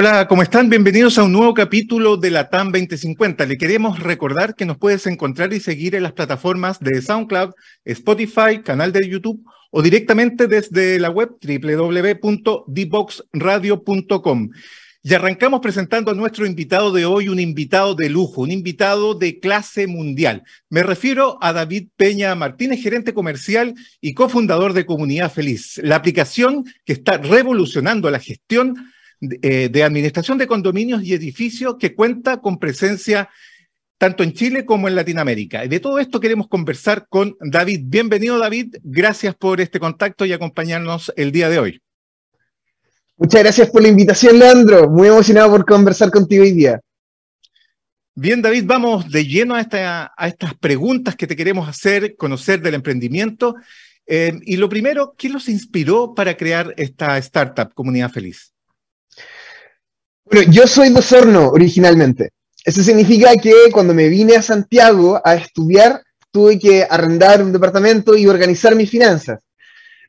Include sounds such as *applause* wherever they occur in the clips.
Hola, ¿cómo están? Bienvenidos a un nuevo capítulo de la TAM 2050. Le queremos recordar que nos puedes encontrar y seguir en las plataformas de SoundCloud, Spotify, canal de YouTube o directamente desde la web www.dboxradio.com. Y arrancamos presentando a nuestro invitado de hoy, un invitado de lujo, un invitado de clase mundial. Me refiero a David Peña Martínez, gerente comercial y cofundador de Comunidad Feliz, la aplicación que está revolucionando la gestión eh, de, administración de condominios y edificios que cuenta con presencia tanto en Chile como en Latinoamérica. Y de todo esto queremos conversar con David. Bienvenido, David. Gracias por este contacto y acompañarnos el día de hoy. Muchas gracias por la invitación, Leandro. Muy emocionado por conversar contigo hoy día. Bien, David, vamos de lleno a, a estas preguntas que te queremos hacer, conocer del emprendimiento. Eh, y lo primero, ¿qué los inspiró para crear esta startup, Comunidad Feliz? Bueno, yo soy de Osorno originalmente. Eso significa que cuando me vine a Santiago a estudiar, tuve que arrendar un departamento y organizar mis finanzas.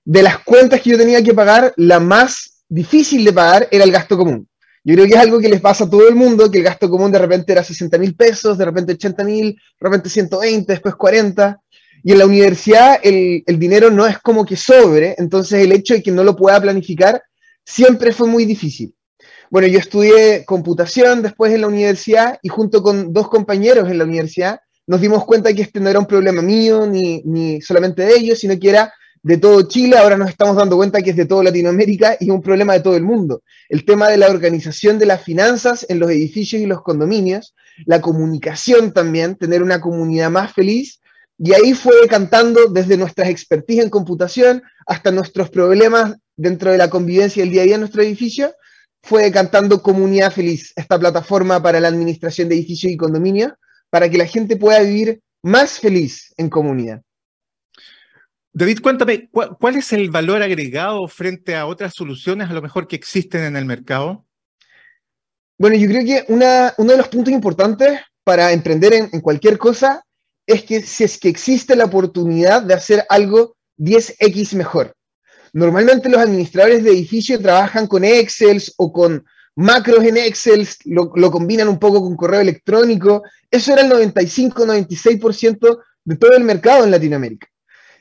De las cuentas que yo tenía que pagar, la más difícil de pagar era el gasto común. Yo creo que es algo que les pasa a todo el mundo, que el gasto común de repente era 60 mil pesos, de repente 80 mil, de repente 120, después 40. Y en la universidad el, el dinero no es como que sobre, entonces el hecho de que no lo pueda planificar siempre fue muy difícil. Bueno, yo estudié computación después en la universidad y junto con dos compañeros en la universidad nos dimos cuenta que este no era un problema mío ni, ni solamente de ellos, sino que era de todo Chile. Ahora nos estamos dando cuenta que es de toda Latinoamérica y un problema de todo el mundo. El tema de la organización de las finanzas en los edificios y los condominios, la comunicación también, tener una comunidad más feliz. Y ahí fue cantando desde nuestras expertise en computación hasta nuestros problemas dentro de la convivencia del día a día en nuestro edificio fue cantando Comunidad Feliz, esta plataforma para la administración de edificios y condominios, para que la gente pueda vivir más feliz en comunidad. David, cuéntame, ¿cuál, es el valor agregado frente a otras soluciones a lo mejor que existen en el mercado? Bueno, yo creo que una, uno de los puntos importantes para emprender en, en cualquier cosa es que si es que existe la oportunidad de hacer algo 10x mejor. Normalmente los administradores de edificios trabajan con Excel o con macros en Excel, lo, combinan un poco con correo electrónico. Eso era el 95-96% de todo el mercado en Latinoamérica.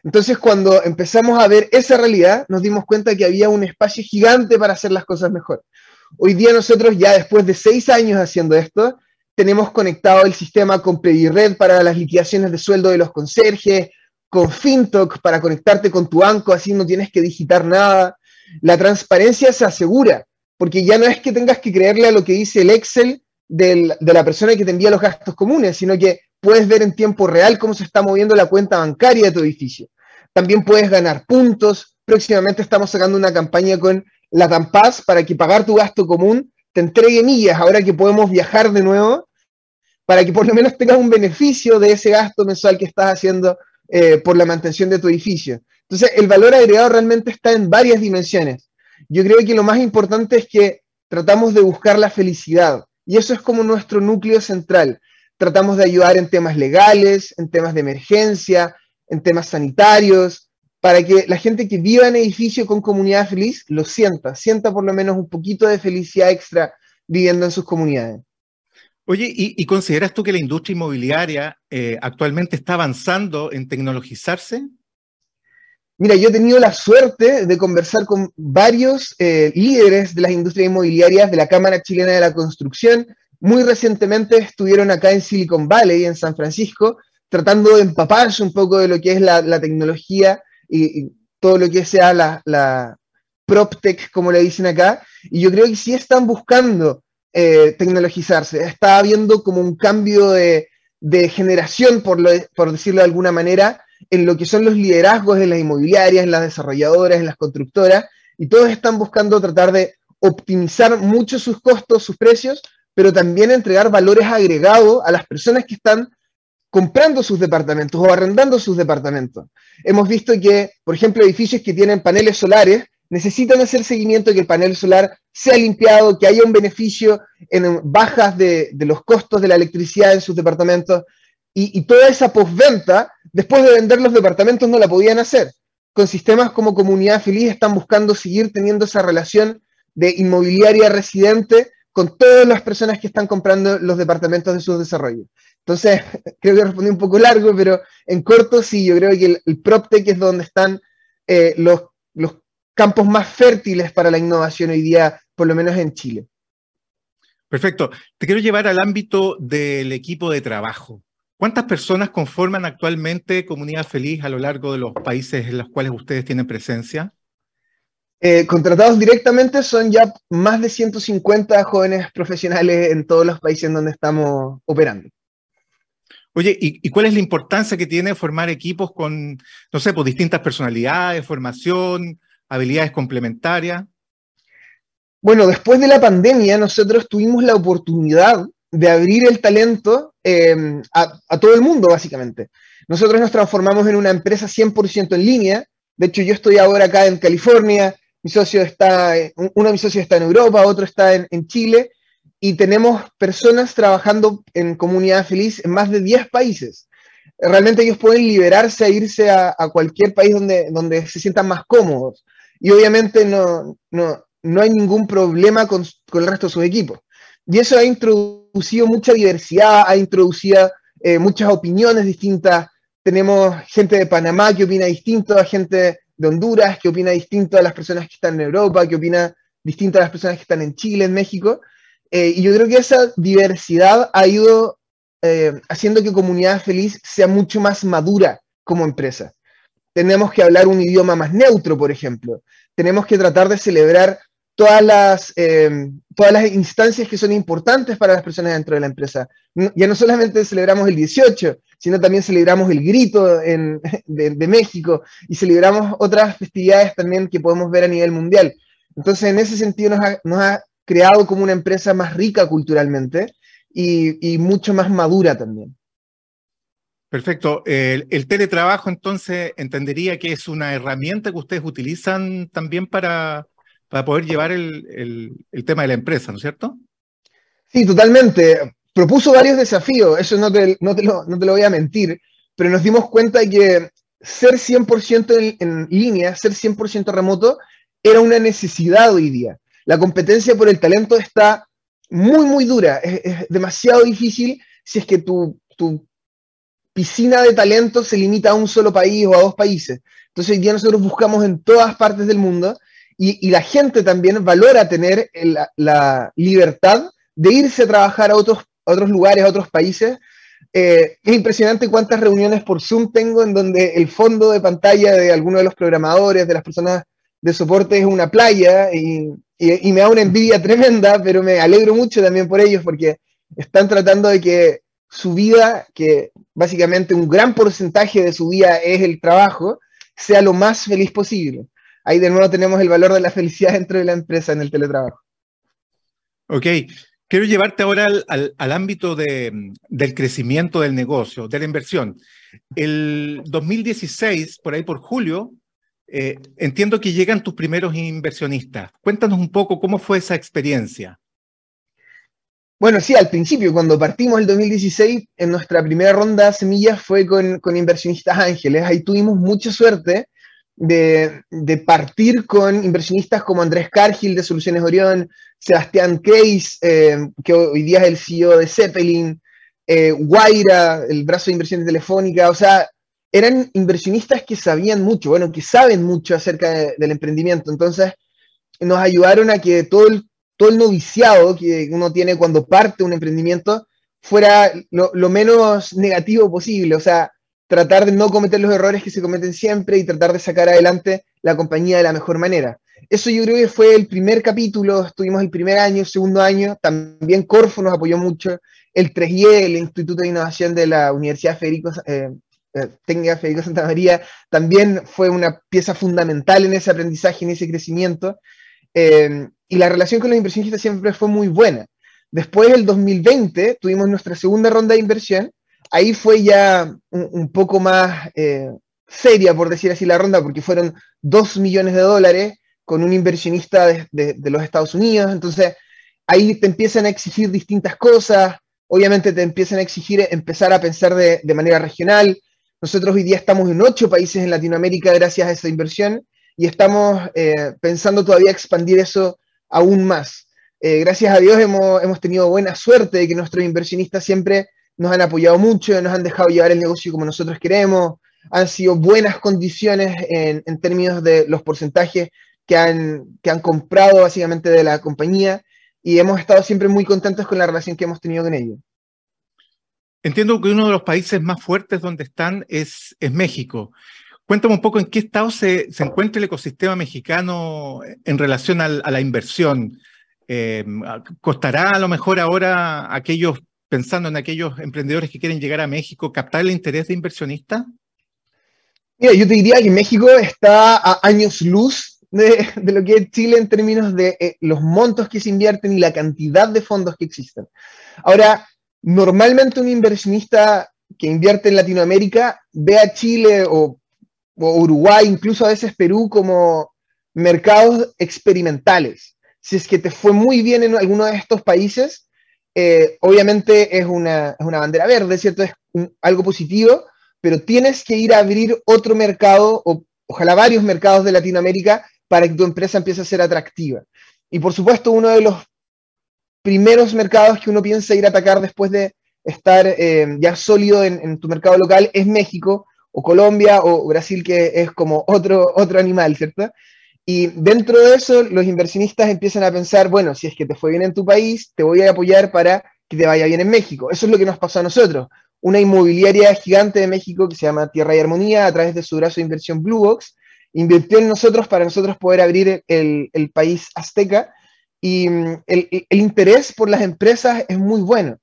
Entonces, cuando empezamos a ver esa realidad, nos dimos cuenta que había un espacio gigante para hacer las cosas mejor. Hoy día nosotros, ya después de seis años haciendo esto, tenemos conectado el sistema con PediRed para las liquidaciones de sueldo de los conserjes, con FinTalk para conectarte con tu banco, así no tienes que digitar nada. La transparencia se asegura, porque ya no es que tengas que creerle a lo que dice el Excel de la persona que te envía los gastos comunes, sino que puedes ver en tiempo real cómo se está moviendo la cuenta bancaria de tu edificio. También puedes ganar puntos. Próximamente estamos sacando una campaña con la Tampaz para que pagar tu gasto común te entregue millas ahora que podemos viajar de nuevo, para que por lo menos tengas un beneficio de ese gasto mensual que estás haciendo eh, por la mantención de tu edificio. Entonces, el valor agregado realmente está en varias dimensiones. Yo creo que lo más importante es que tratamos de buscar la felicidad y eso es como nuestro núcleo central. Tratamos de ayudar en temas legales, en temas de emergencia, en temas sanitarios, para que la gente que viva en edificio con comunidad feliz lo sienta, sienta por lo menos un poquito de felicidad extra viviendo en sus comunidades. Oye, ¿y, consideras tú que la industria inmobiliaria eh, actualmente está avanzando en tecnologizarse? Mira, yo he tenido la suerte de conversar con varios eh, líderes de las industrias inmobiliarias de la Cámara Chilena de la Construcción. Muy recientemente estuvieron acá en Silicon Valley, en San Francisco, tratando de empaparse un poco de lo que es la, tecnología y, todo lo que sea la, la PropTech, como le dicen acá. Y yo creo que sí están buscando eh, tecnologizarse. Está habiendo como un cambio de, generación, por, decirlo de alguna manera, en lo que son los liderazgos en las inmobiliarias, las desarrolladoras, las constructoras, y todos están buscando tratar de optimizar mucho sus costos, sus precios, pero también entregar valores agregados a las personas que están comprando sus departamentos o arrendando sus departamentos. Hemos visto que, por ejemplo, edificios que tienen paneles solares necesitan hacer seguimiento de que el panel solar sea limpiado, que haya un beneficio en bajas de, los costos de la electricidad en sus departamentos. Y, toda esa postventa, después de vender los departamentos, no la podían hacer. Con sistemas como Comunidad Feliz están buscando seguir teniendo esa relación de inmobiliaria residente con todas las personas que están comprando los departamentos de su desarrollo. Entonces, *laughs* creo que respondí un poco largo, pero en corto sí, yo creo que el, el PropTech es donde están eh, los campos más fértiles para la innovación hoy día, por lo menos en Chile. Perfecto. Te quiero llevar al ámbito del equipo de trabajo. ¿Cuántas personas conforman actualmente Comunidad Feliz a lo largo de los países en los cuales ustedes tienen presencia? Eh, contratados directamente son ya más de 150 jóvenes profesionales en todos los países en donde estamos operando. Oye, ¿y, ¿y, cuál es la importancia que tiene formar equipos con, no sé, pues distintas personalidades, formación, habilidades complementarias? Bueno, después de la pandemia, nosotros tuvimos la oportunidad de abrir el talento eh, a, todo el mundo, básicamente. Nosotros nos transformamos en una empresa 100% en línea. De hecho, yo estoy ahora acá en California, mi socio está, uno de mis socios está en Europa, otro está en, Chile, y tenemos personas trabajando en Comunidad Feliz en más de 10 países. Realmente ellos pueden liberarse a irse a, a cualquier país donde, donde se sientan más cómodos. Y obviamente no, no, no hay ningún problema con, con, el resto de sus equipos. Y eso ha introducido mucha diversidad, ha introducido eh, muchas opiniones distintas. Tenemos gente de Panamá que opina distinto a gente de Honduras, que opina distinto a las personas que están en Europa, que opina distinto a las personas que están en Chile, en México. Eh, y yo creo que esa diversidad ha ido eh, haciendo que Comunidad Feliz sea mucho más madura como empresa. Tenemos que hablar un idioma más neutro, por ejemplo. Tenemos que tratar de celebrar todas las, eh, todas las instancias que son importantes para las personas dentro de la empresa. Ya no solamente celebramos el 18, sino también celebramos el grito en, *laughs* de, de, México y celebramos otras festividades también que podemos ver a nivel mundial. Entonces, en ese sentido, nos ha, nos ha creado como una empresa más rica culturalmente y, y mucho más madura también. Perfecto. El, el, teletrabajo, entonces, entendería que es una herramienta que ustedes utilizan también para, para poder llevar el, el, tema de la empresa, ¿no es cierto? Sí, totalmente. Propuso varios desafíos, eso no te, no te, lo, no te lo voy a mentir, pero nos dimos cuenta de que ser 100% en, en línea, ser 100% remoto, era una necesidad hoy día. La competencia por el talento está muy, muy dura. Es, demasiado difícil si es que tu piscina de talento se limita a un solo país o a dos países. Entonces hoy día nosotros buscamos en todas partes del mundo y, y la gente también valora tener el, la libertad de irse a trabajar a otros, a otros lugares, a otros países. Eh, es impresionante cuántas reuniones por Zoom tengo en donde el fondo de pantalla de alguno de los programadores, de las personas de soporte es una playa y, y, y me da una envidia tremenda, pero me alegro mucho también por ellos porque están tratando de que su vida, que básicamente un gran porcentaje de su vida es el trabajo, sea lo más feliz posible. Ahí de nuevo tenemos el valor de la *laughs* felicidad dentro de la empresa en el teletrabajo. Ok, quiero llevarte ahora al, al, al ámbito de, del crecimiento del negocio, de la inversión. El 2016, por ahí por julio, eh, entiendo que llegan tus primeros inversionistas. Cuéntanos un poco cómo fue esa experiencia. Bueno, sí, al principio, cuando partimos el 2016, en nuestra primera ronda de semillas fue con, inversionistas ángeles. Ahí tuvimos mucha suerte de, de, partir con inversionistas como Andrés Cargill de Soluciones Orión, Sebastián Case, eh, que hoy día es el CEO de Zeppelin, eh, Guaira, el brazo de inversión telefónica, o sea, eran inversionistas que sabían mucho, bueno, que saben mucho acerca de, del emprendimiento. Entonces, nos ayudaron a que todo el todo el noviciado que uno tiene cuando parte un emprendimiento fuera lo, menos negativo posible, o sea, tratar de no cometer los errores que se cometen siempre y tratar de sacar adelante la compañía de la mejor manera. Eso yo creo que fue el primer capítulo, estuvimos el primer año, segundo año, también Corfo nos apoyó mucho, el 3IE, el Instituto de Innovación de la Universidad Federico, eh, eh, Técnica Federico Santa María, también fue una pieza fundamental en ese aprendizaje, en ese crecimiento. Eh, y la relación con los inversionistas siempre fue muy buena. Después del 2020 tuvimos nuestra segunda ronda de inversión. Ahí fue ya un, un poco más eh, seria, por decir así, la ronda, porque fueron 2 millones de dólares con un inversionista de, de, de, los Estados Unidos. Entonces, ahí te empiezan a exigir distintas cosas. Obviamente te empiezan a exigir empezar a pensar de, de manera regional. Nosotros hoy día estamos en ocho países en Latinoamérica gracias a esa inversión y estamos eh, pensando todavía expandir eso aún más. gracias a Dios hemos, hemos, tenido buena suerte de que nuestros inversionistas siempre nos han apoyado mucho, nos han dejado llevar el negocio como nosotros queremos, han sido buenas condiciones en, en términos de los porcentajes que han, que han comprado básicamente de la compañía y hemos estado siempre muy contentos con la relación que hemos tenido con ellos. Entiendo que uno de los países más fuertes donde están es, es México. Cuéntame un poco en qué estado se, encuentra el ecosistema mexicano en relación a la inversión. Eh, ¿Costará a lo mejor ahora aquellos, pensando en aquellos emprendedores que quieren llegar a México, captar el interés de inversionistas? Mira, yo te diría que México está a años luz de, de lo que es Chile en términos de eh, los montos que se invierten y la cantidad de fondos que existen. Ahora, normalmente un inversionista que invierte en Latinoamérica ve a Chile o, o, Uruguay, incluso a veces Perú, como mercados experimentales. Si es que te fue muy bien en alguno de estos países, eh, obviamente es una, es una, bandera verde, ¿cierto? Es algo positivo, pero tienes que ir a abrir otro mercado, o ojalá varios mercados de Latinoamérica, para que tu empresa empiece a ser atractiva. Y por supuesto, uno de los primeros mercados que uno piensa ir a atacar después de estar eh, ya sólido en, tu mercado local es México o Colombia o Brasil, que es como otro, otro animal, ¿cierto? Y dentro de eso, los inversionistas empiezan a pensar, bueno, si es que te fue bien en tu país, te voy a apoyar para que te vaya bien en México. Eso es lo que nos pasó a nosotros. Una inmobiliaria gigante de México que se llama Tierra y Armonía, a través de su brazo de inversión Blue Box, invirtió en nosotros para nosotros poder abrir el, el país azteca y mm, el, el, interés por las empresas es muy bueno.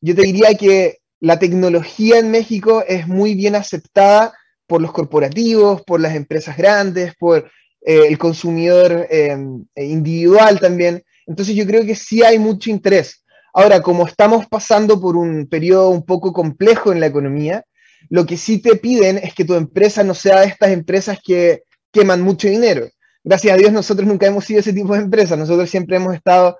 Yo te diría que la tecnología en México es muy bien aceptada por los corporativos, por las empresas grandes, por eh, el consumidor eh, individual también. Entonces yo creo que sí hay mucho interés. Ahora, como estamos pasando por un periodo un poco complejo en la economía, lo que sí te piden es que tu empresa no sea de estas empresas que queman mucho dinero. Gracias a Dios nosotros nunca hemos sido ese tipo de empresa, nosotros siempre hemos estado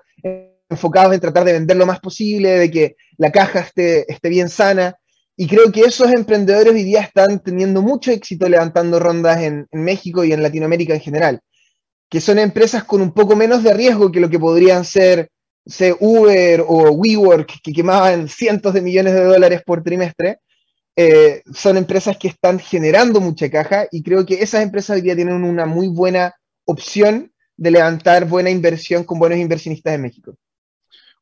enfocados en tratar de vender lo más posible, de que la caja esté, esté bien sana, y creo que esos emprendedores hoy día están teniendo mucho éxito levantando rondas en, México y en Latinoamérica en general, que son empresas con un poco menos de riesgo que lo que podrían ser, ser Uber o WeWork, que quemaban *laughs* cientos de millones de dólares por trimestre, eh, son empresas que están generando mucha caja y creo que esas empresas hoy día tienen una muy buena opción de levantar buena inversión con buenos inversionistas en México.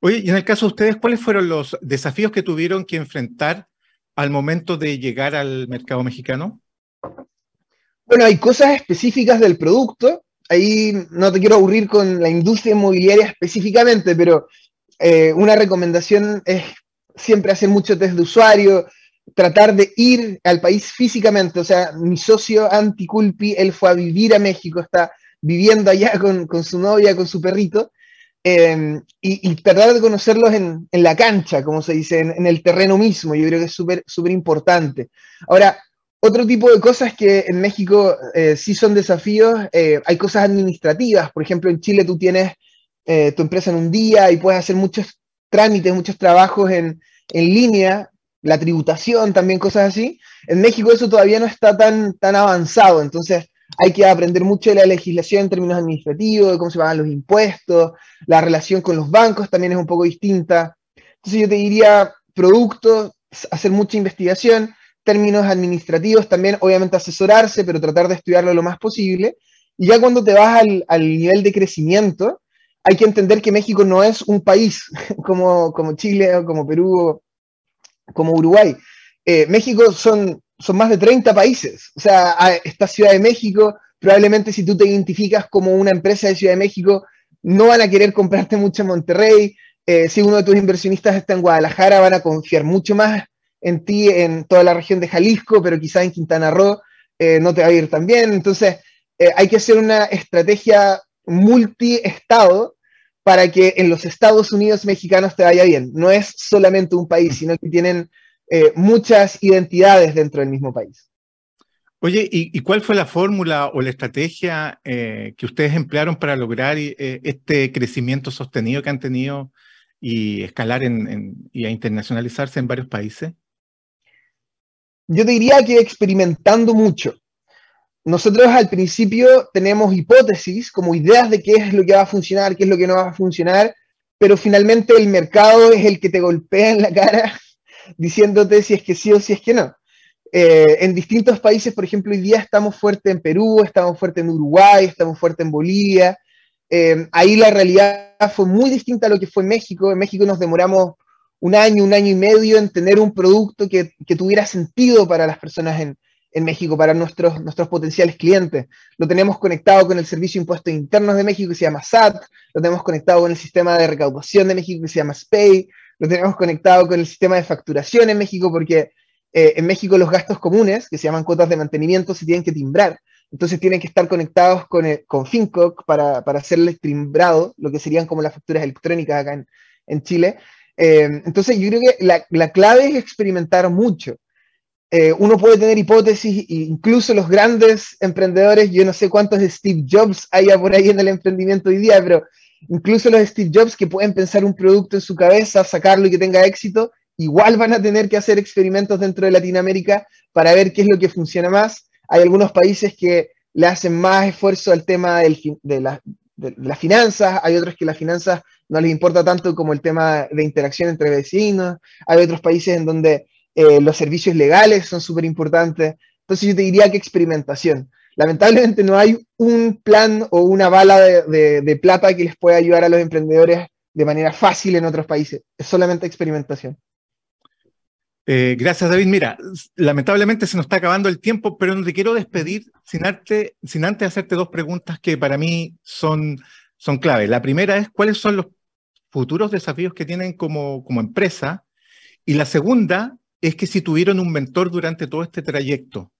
Oye, y en el caso de ustedes, ¿cuáles fueron los desafíos que tuvieron que enfrentar al momento de llegar al mercado mexicano? Bueno, hay cosas específicas del producto. Ahí no te quiero aburrir con la industria inmobiliaria específicamente, pero eh, una recomendación es siempre hacer mucho test de usuario, tratar de ir al país físicamente. O sea, mi socio Anticulpi, él fue a vivir a México, está viviendo allá con, con su novia, con su perrito, eh, y, tratar de conocerlos en, en, la cancha, como se dice, en, el terreno mismo. Yo creo que es súper súper importante. Ahora, otro tipo de cosas que en México eh, sí son desafíos, eh, hay cosas administrativas. Por ejemplo, en Chile tú tienes eh, tu empresa en un día y puedes hacer muchos trámites, muchos trabajos en, en línea la tributación, también cosas así. En México eso todavía no está tan, tan avanzado, entonces hay que aprender mucho de la legislación en términos administrativos, de cómo se pagan los impuestos, la relación con los bancos también es un poco distinta. Entonces yo te diría productos, hacer mucha investigación, términos administrativos también, obviamente asesorarse, pero tratar de estudiarlo lo más posible. Y ya cuando te vas al, al nivel de crecimiento, hay que entender que México no es un país *laughs* como, como Chile o como Perú como Uruguay. Eh, México son, son más de 30 países. O sea, esta Ciudad de México, probablemente si tú te identificas como una empresa de Ciudad de México, no van a querer comprarte mucho en Monterrey. Eh, si uno de tus inversionistas está en Guadalajara, van a confiar mucho más en ti en toda la región de Jalisco, pero quizás en Quintana Roo eh, no te va a ir tan bien. Entonces, eh, hay que hacer una estrategia multi-estado para que en los Estados Unidos mexicanos te vaya bien. No es solamente un país, sino que tienen eh, muchas identidades dentro del mismo país. Oye, ¿y, y cuál fue la fórmula o la estrategia eh, que ustedes emplearon para lograr eh, este crecimiento sostenido que han tenido y escalar en, en, y a internacionalizarse en varios países? Yo te diría que experimentando mucho. Nosotros al principio tenemos hipótesis, como ideas de qué es lo que va a funcionar, qué es lo que no va a funcionar, pero finalmente el mercado es el que te golpea en la cara diciéndote si es que sí o si es que no. Eh, en distintos países, por ejemplo, hoy día estamos fuertes en Perú, estamos fuertes en Uruguay, estamos fuertes en Bolivia. Eh, ahí la realidad fue muy distinta a lo que fue en México. En México nos demoramos un año, un año y medio en tener un producto que, que tuviera sentido para las personas en, en, México, para nuestros, nuestros potenciales clientes. Lo tenemos conectado con el Servicio de Impuestos Internos de México que se llama SAT, lo tenemos conectado con el sistema de recaudación de México que se llama SPAY, lo tenemos conectado con el sistema de facturación en México porque eh, en México los gastos comunes, que se llaman cuotas de mantenimiento, se tienen que timbrar. Entonces tienen que estar conectados con, el, con FinCoc para, para hacerles timbrado, lo que serían como las facturas electrónicas acá en, en Chile. Eh, entonces yo creo que la, la, clave es experimentar mucho. Eh, uno puede tener hipótesis, incluso los grandes emprendedores, yo no sé cuántos Steve Jobs haya por ahí en el emprendimiento hoy día, pero incluso los Steve Jobs que pueden pensar un producto en su cabeza, sacarlo y que tenga éxito, igual van a tener que hacer experimentos dentro de Latinoamérica para ver qué es lo que funciona más. Hay algunos países que le hacen más esfuerzo al tema de, la, las finanzas, hay otros que las finanzas no les importa tanto como el tema de interacción entre vecinos, hay otros países en donde eh, los servicios legales son súper importantes. Entonces yo te diría que experimentación. Lamentablemente no hay un plan o una bala de, plata que les pueda ayudar a los emprendedores de manera fácil en otros países. Es solamente experimentación. Eh, gracias, David. Mira, lamentablemente se nos está acabando el tiempo, pero no te quiero despedir sin antes hacerte dos preguntas que para mí son, son clave. La primera es, ¿cuáles son los futuros desafíos que tienen como, como empresa? Y la segunda es que si tuvieron un mentor durante todo este trayecto.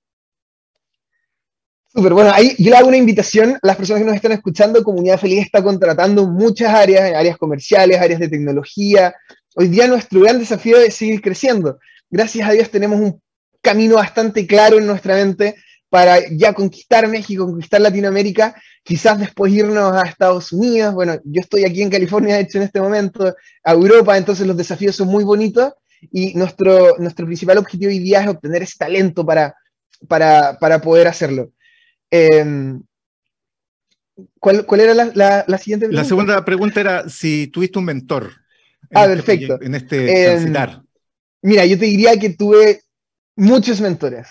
Súper, bueno, ahí yo le hago una invitación a las personas que nos están escuchando. Comunidad Feliz está contratando muchas áreas, áreas comerciales, áreas de tecnología. Hoy día nuestro gran desafío es seguir creciendo gracias a Dios tenemos un camino bastante claro en nuestra mente para ya conquistar México, conquistar Latinoamérica, quizás después irnos a Estados Unidos. Bueno, yo estoy aquí en California, de hecho, en este momento, a Europa, entonces los desafíos son muy bonitos y nuestro, nuestro principal objetivo hoy día es obtener ese talento para, para, para poder hacerlo. Eh, ¿cuál, ¿cuál, era la, la, la, siguiente pregunta? La segunda pregunta era si tuviste un mentor. ah, este perfecto. en este eh, transitar. Mira, yo te diría que tuve muchos mentores.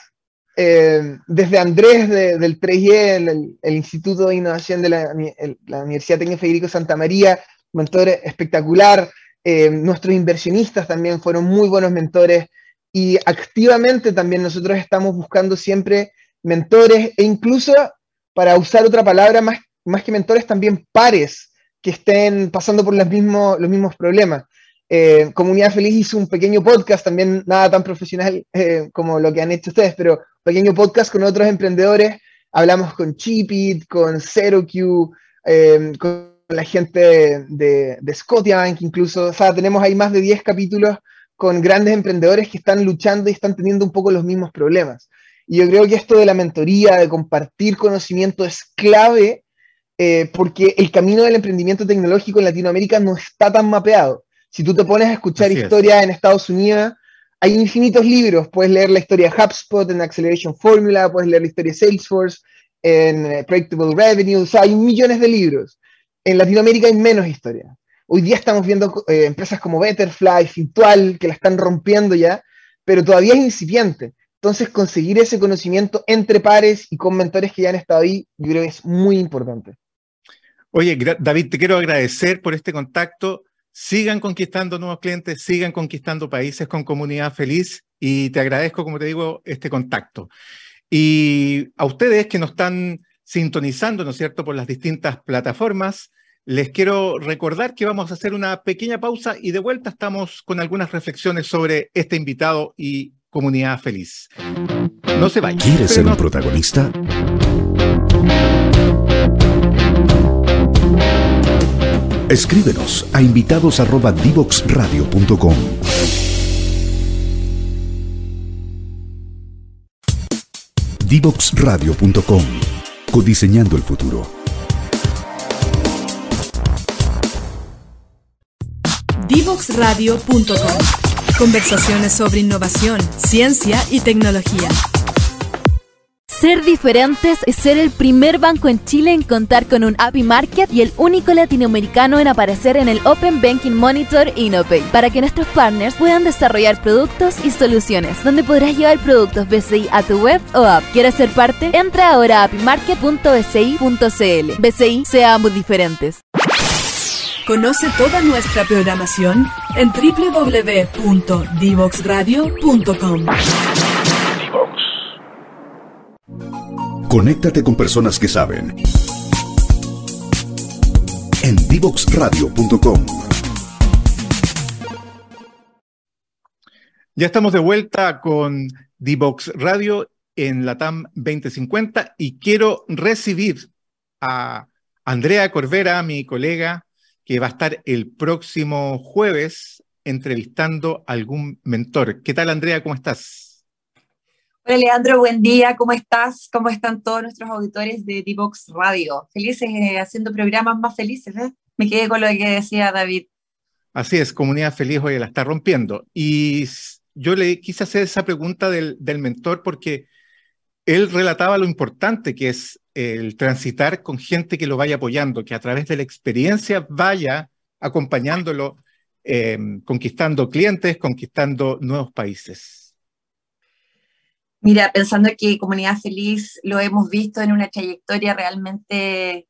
Eh, desde Andrés de, del 3 e el, el, Instituto de Innovación de la, el, la, Universidad Técnica Federico Santa María, mentor espectacular. Eh, nuestros inversionistas también fueron muy buenos mentores y activamente también nosotros estamos buscando siempre mentores e incluso, para usar otra palabra, más, más que mentores, también pares que estén pasando por los mismos, los mismos problemas. Eh, Comunidad Feliz hizo un pequeño podcast, también nada tan profesional eh, como lo que han hecho ustedes, pero pequeño podcast con otros emprendedores. Hablamos con Chipit, con ZeroQ, eh, con la gente de, de Scotiabank incluso. O sea, tenemos ahí más de 10 capítulos con grandes emprendedores que están luchando y están teniendo un poco los mismos problemas. Y yo creo que esto de la mentoría, de compartir conocimiento es clave eh, porque el camino del emprendimiento tecnológico en Latinoamérica no está tan mapeado. Si tú te pones a escuchar historia en Estados Unidos, hay infinitos libros. Puedes leer la historia de HubSpot en Acceleration Formula, puedes leer la historia de Salesforce en eh, Predictable Revenue, o sea, hay millones de libros. En Latinoamérica hay menos historia. Hoy día estamos viendo eh, empresas como Betterfly, Fintual, que la están rompiendo ya, pero todavía es incipiente. Entonces, conseguir ese conocimiento entre pares y con mentores que ya han estado ahí, yo creo que es muy importante. Oye, David, te quiero agradecer por este contacto sigan conquistando nuevos clientes, sigan conquistando países con comunidad feliz y te agradezco, como te digo, este contacto. Y a ustedes que nos están sintonizando, ¿no es cierto?, por las distintas plataformas, les quiero recordar que vamos a hacer una pequeña pausa y de vuelta estamos con algunas reflexiones sobre este invitado y comunidad feliz. No se vayan. ¿Quieres ser un protagonista? Escríbenos a invitados@divoxradio.com. Divoxradio.com. Codiseñando el futuro. Divoxradio.com. Conversaciones sobre innovación, ciencia y tecnología. Ser diferentes es ser el primer banco en Chile en contar con un API Market y el único latinoamericano en aparecer en el Open Banking Monitor InnoPay, para que nuestros partners puedan desarrollar productos y soluciones, donde podrás llevar productos BCI a tu web o app. ¿Quieres ser parte? Entra ahora a apimarket.bci.cl. BCI, seamos diferentes. Conoce toda nuestra programación en www.divoxradio.com. Conéctate con personas que saben. En divoxradio.com. Ya estamos de vuelta con Divox Radio en la TAM 2050 y quiero recibir a Andrea Corvera, mi colega, que va a estar el próximo jueves entrevistando a algún mentor. ¿Qué tal, Andrea? ¿Cómo estás? Hola Leandro, buen día, ¿cómo estás? ¿Cómo están todos nuestros auditores de D-Box Radio? Felices eh, haciendo programas más felices, ¿eh? Me quedé con lo que decía David. Así es, comunidad feliz hoy la está rompiendo. Y yo le quise hacer esa pregunta del, del mentor porque él relataba lo importante que es el transitar con gente que lo vaya apoyando, que a través de la experiencia vaya acompañándolo, eh, conquistando clientes, conquistando nuevos países. Mira, pensando que Comunidad Feliz lo hemos visto en una trayectoria realmente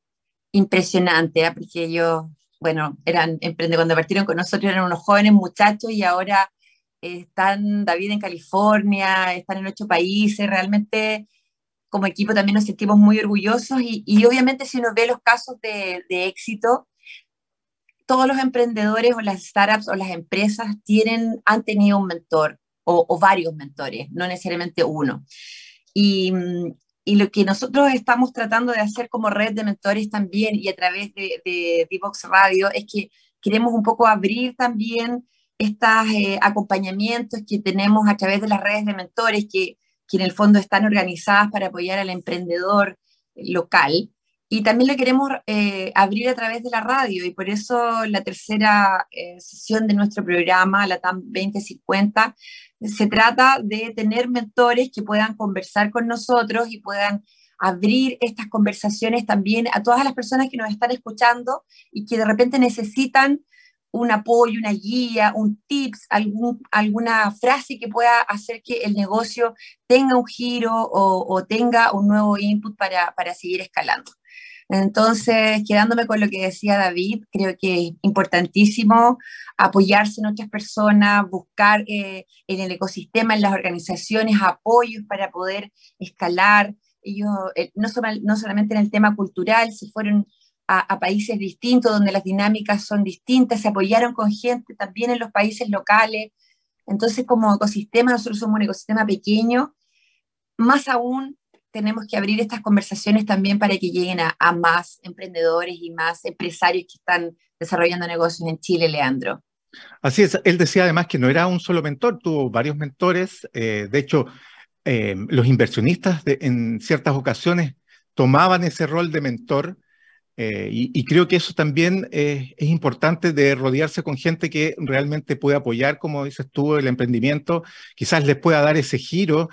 impresionante, ¿eh? porque ellos, bueno, eran emprendedores, cuando partieron con nosotros eran unos jóvenes muchachos y ahora están David en California, están en ocho países, realmente como equipo también nos sentimos muy orgullosos y, y obviamente si uno ve los casos de, de éxito, todos los emprendedores o las startups o las empresas tienen, han tenido un mentor, o, varios mentores, no necesariamente uno. Y, y, lo que nosotros estamos tratando de hacer como red de mentores también y a través de, de Divox Radio es que queremos un poco abrir también estos eh, acompañamientos que tenemos a través de las redes de mentores que, que en el fondo están organizadas para apoyar al emprendedor local. Y también lo queremos eh, abrir a través de la radio y por eso la tercera eh, sesión de nuestro programa, la TAM 2050, se trata de tener mentores que puedan conversar con nosotros y puedan abrir estas conversaciones también a todas las personas que nos están escuchando y que de repente necesitan un apoyo, una guía, un tips, algún, alguna frase que pueda hacer que el negocio tenga un giro o, o tenga un nuevo input para, para seguir escalando. Entonces, quedándome con lo que decía David, creo que es importantísimo apoyarse en otras personas, buscar eh, en el ecosistema, en las organizaciones, apoyos para poder escalar. Ellos, eh, no, no, solamente en el tema cultural, se fueron a, a, países distintos donde las dinámicas son distintas, se apoyaron con gente también en los países locales. Entonces, como ecosistema, nosotros somos un ecosistema pequeño, más aún tenemos que abrir estas conversaciones también para que lleguen a, más emprendedores y más empresarios que están desarrollando negocios en Chile, Leandro. Así es, él decía además que no era un solo mentor, tuvo varios mentores, eh, de hecho, eh, los inversionistas en ciertas ocasiones tomaban ese rol de mentor eh, y, creo que eso también es importante de rodearse con gente que realmente puede apoyar, como dices tú, el emprendimiento, quizás les pueda dar ese giro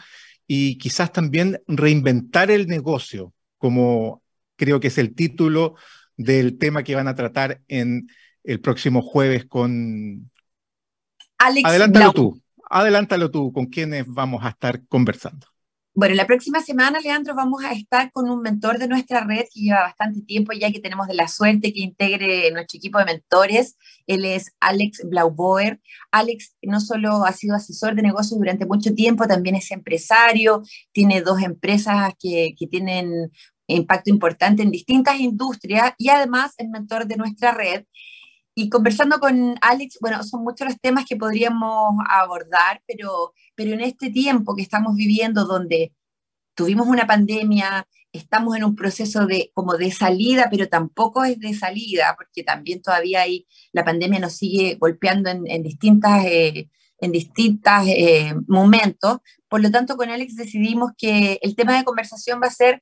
y quizás también reinventar el negocio, como creo que es el título del tema que van a tratar en el próximo jueves con... Alex Adelántalo tú, adelántalo tú, con quienes vamos a estar conversando. Bueno, la próxima semana, Leandro, vamos a estar con un mentor de nuestra red que lleva bastante tiempo ya que tenemos de la suerte que integre nuestro equipo de mentores. Él es Alex Blauboer. Alex no solo ha sido asesor de negocios durante mucho tiempo, también es empresario, tiene dos empresas que, que tienen impacto importante en distintas industrias y además es mentor de nuestra red. Y conversando con Alex, bueno, son muchos los temas que podríamos abordar, pero, pero en este tiempo que estamos viviendo, donde tuvimos una pandemia, estamos en un proceso de como de salida, pero tampoco es de salida, porque también todavía hay, la pandemia nos sigue golpeando en, distintas, eh, en distintos eh, momentos. Por lo tanto, con Alex decidimos que el tema de conversación va a ser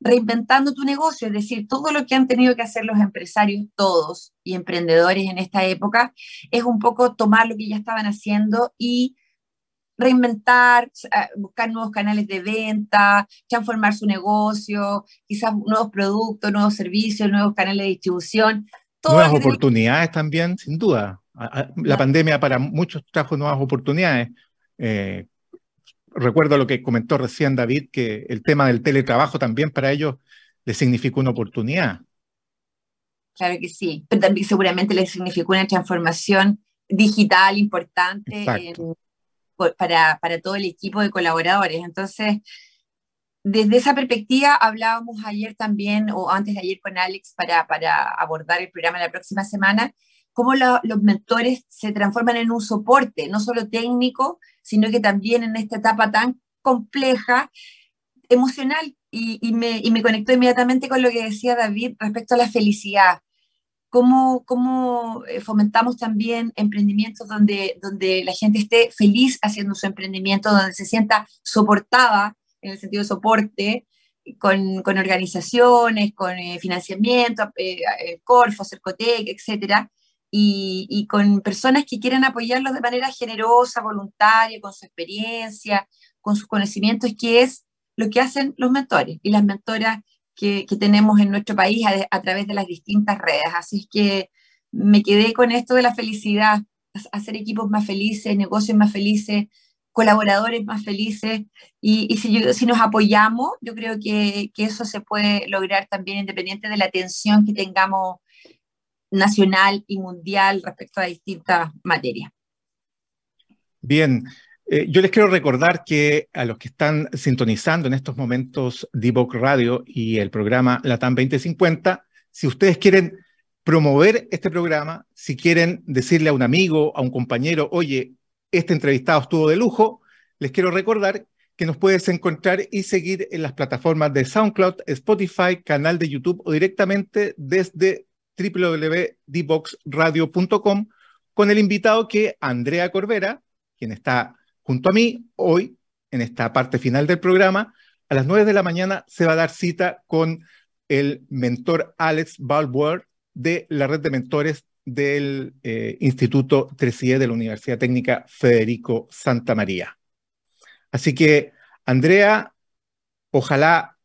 reinventando tu negocio, es decir, todo lo que han tenido que hacer los empresarios, todos y emprendedores en esta época, es un poco tomar lo que ya estaban haciendo y reinventar, buscar nuevos canales de venta, transformar su negocio, quizás nuevos productos, nuevos servicios, nuevos canales de distribución. nuevas oportunidades también, sin duda. La pandemia para muchos trajo nuevas oportunidades. Eh, recuerdo lo que comentó recién David, que el tema del teletrabajo también para ellos les significó una oportunidad. Claro que sí, pero también seguramente les significó una transformación digital importante para, para todo el equipo de colaboradores. Entonces, desde esa perspectiva hablábamos ayer también, o antes de ayer con Alex, para, para abordar el programa la próxima semana, cómo los mentores se transforman en un soporte, no solo técnico, sino que también en esta etapa tan compleja, emocional. Y, y, me, y me conectó inmediatamente con lo que decía David respecto a la felicidad. Cómo, cómo eh, fomentamos también emprendimientos donde, donde la gente esté feliz haciendo su emprendimiento, donde se sienta soportada en el sentido de soporte, con, con organizaciones, con eh, financiamiento, eh, eh Corfo, Cercotec, etcétera, y, con personas que quieren apoyarlos de manera generosa, voluntaria, con su experiencia, con sus conocimientos, que es lo que hacen los mentores y las mentoras que, tenemos en nuestro país a, través de las distintas redes. Así es que me quedé con esto de la felicidad, hacer equipos más felices, negocios más felices, colaboradores más felices y, si, si, nos apoyamos, yo creo que, que, eso se puede lograr también independiente de la atención que tengamos nacional y mundial respecto a distintas materias. Bien, eh, yo les quiero recordar que a los que están sintonizando en estos momentos Divoc Radio y el programa Latam 2050, si ustedes quieren promover este programa, si quieren decirle a un amigo, a un compañero, oye, este entrevistado estuvo de lujo, les quiero recordar que nos puedes encontrar y seguir en las plataformas de SoundCloud, Spotify, canal de YouTube o directamente desde www.dboxradio.com con el invitado que Andrea Corbera, quien está junto a mí hoy en esta parte final del programa, a las 9 de la mañana se va a dar cita con el mentor Alex Balboer de la red de mentores del eh, Instituto 3 de la Universidad Técnica Federico Santa María. Así que, Andrea, ojalá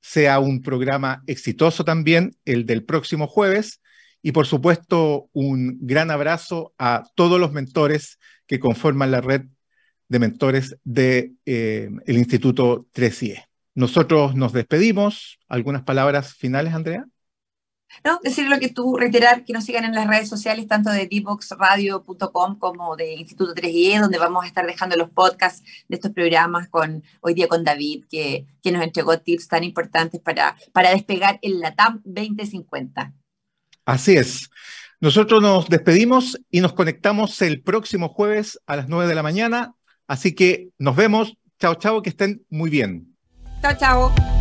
sea un programa exitoso también, el del próximo jueves. Y por supuesto, un gran abrazo a todos los mentores que conforman la red de mentores del de, eh, Instituto 3IE. Nosotros nos despedimos. ¿Algunas palabras finales, Andrea? No, decir lo que tú, reiterar que nos sigan en las redes sociales, tanto de dboxradio.com como de Instituto 3IE, donde vamos a estar dejando los podcasts de estos programas con hoy día con David, que, que nos entregó tips tan importantes para, para despegar el LATAM 2050. Así es. Nosotros nos despedimos y nos conectamos el próximo jueves a las 9 de la mañana. Así que nos vemos. Chao, chao, que estén muy bien. Chao, chao.